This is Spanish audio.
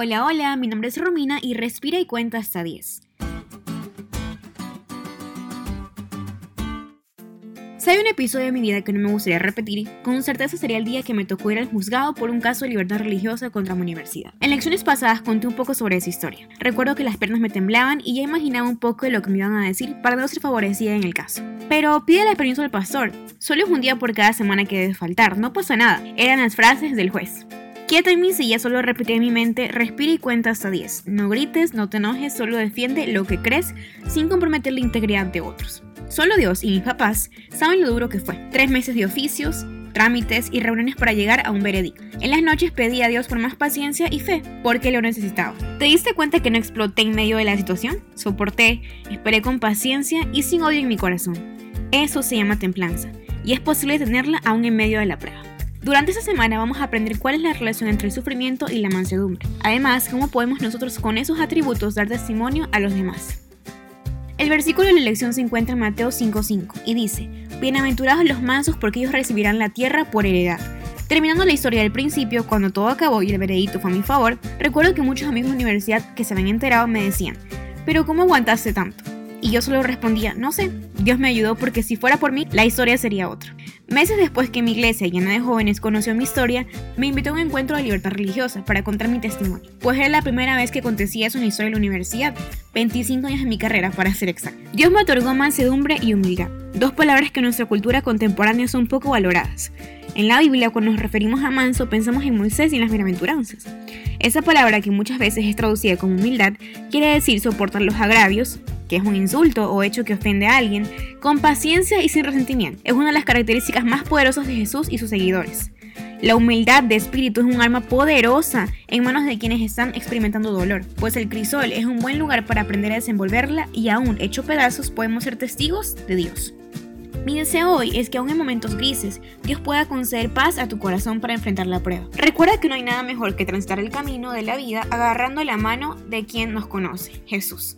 Hola, hola, mi nombre es Romina y respira y cuenta hasta 10. Si hay un episodio de mi vida que no me gustaría repetir, con certeza sería el día que me tocó ir al juzgado por un caso de libertad religiosa contra mi universidad. En lecciones pasadas conté un poco sobre esa historia. Recuerdo que las piernas me temblaban y ya imaginaba un poco de lo que me iban a decir para no ser favorecida en el caso. Pero pide el permiso al pastor. Solo es un día por cada semana que debe faltar, no pasa nada. Eran las frases del juez. Quieta en mi silla, solo repetí en mi mente, respira y cuenta hasta 10. No grites, no te enojes, solo defiende lo que crees sin comprometer la integridad de otros. Solo Dios y mis papás saben lo duro que fue. Tres meses de oficios, trámites y reuniones para llegar a un veredicto. En las noches pedí a Dios por más paciencia y fe, porque lo necesitaba. ¿Te diste cuenta que no exploté en medio de la situación? Soporté, esperé con paciencia y sin odio en mi corazón. Eso se llama templanza, y es posible tenerla aún en medio de la prueba. Durante esta semana vamos a aprender cuál es la relación entre el sufrimiento y la mansedumbre. Además, cómo podemos nosotros con esos atributos dar testimonio a los demás. El versículo de la lección se encuentra en Mateo 5.5 y dice, Bienaventurados los mansos porque ellos recibirán la tierra por heredad. Terminando la historia del principio, cuando todo acabó y el veredicto fue a mi favor, recuerdo que muchos amigos de universidad que se habían enterado me decían, pero ¿cómo aguantaste tanto? Y yo solo respondía, no sé, Dios me ayudó porque si fuera por mí, la historia sería otra. Meses después que mi iglesia llena de jóvenes conoció mi historia, me invitó a un encuentro de libertad religiosa para contar mi testimonio, pues era la primera vez que acontecía eso en la historia de la universidad, 25 años de mi carrera para ser exacto. Dios me otorgó mansedumbre y humildad, dos palabras que en nuestra cultura contemporánea son poco valoradas. En la Biblia, cuando nos referimos a manso, pensamos en Moisés y en las bienaventuranzas. Esa palabra, que muchas veces es traducida como humildad, quiere decir soportar los agravios, que es un insulto o hecho que ofende a alguien, con paciencia y sin resentimiento. Es una de las características más poderosas de Jesús y sus seguidores. La humildad de espíritu es un arma poderosa en manos de quienes están experimentando dolor, pues el crisol es un buen lugar para aprender a desenvolverla y aún hecho pedazos podemos ser testigos de Dios. Mi deseo hoy es que aún en momentos grises, Dios pueda conceder paz a tu corazón para enfrentar la prueba. Recuerda que no hay nada mejor que transitar el camino de la vida agarrando la mano de quien nos conoce, Jesús.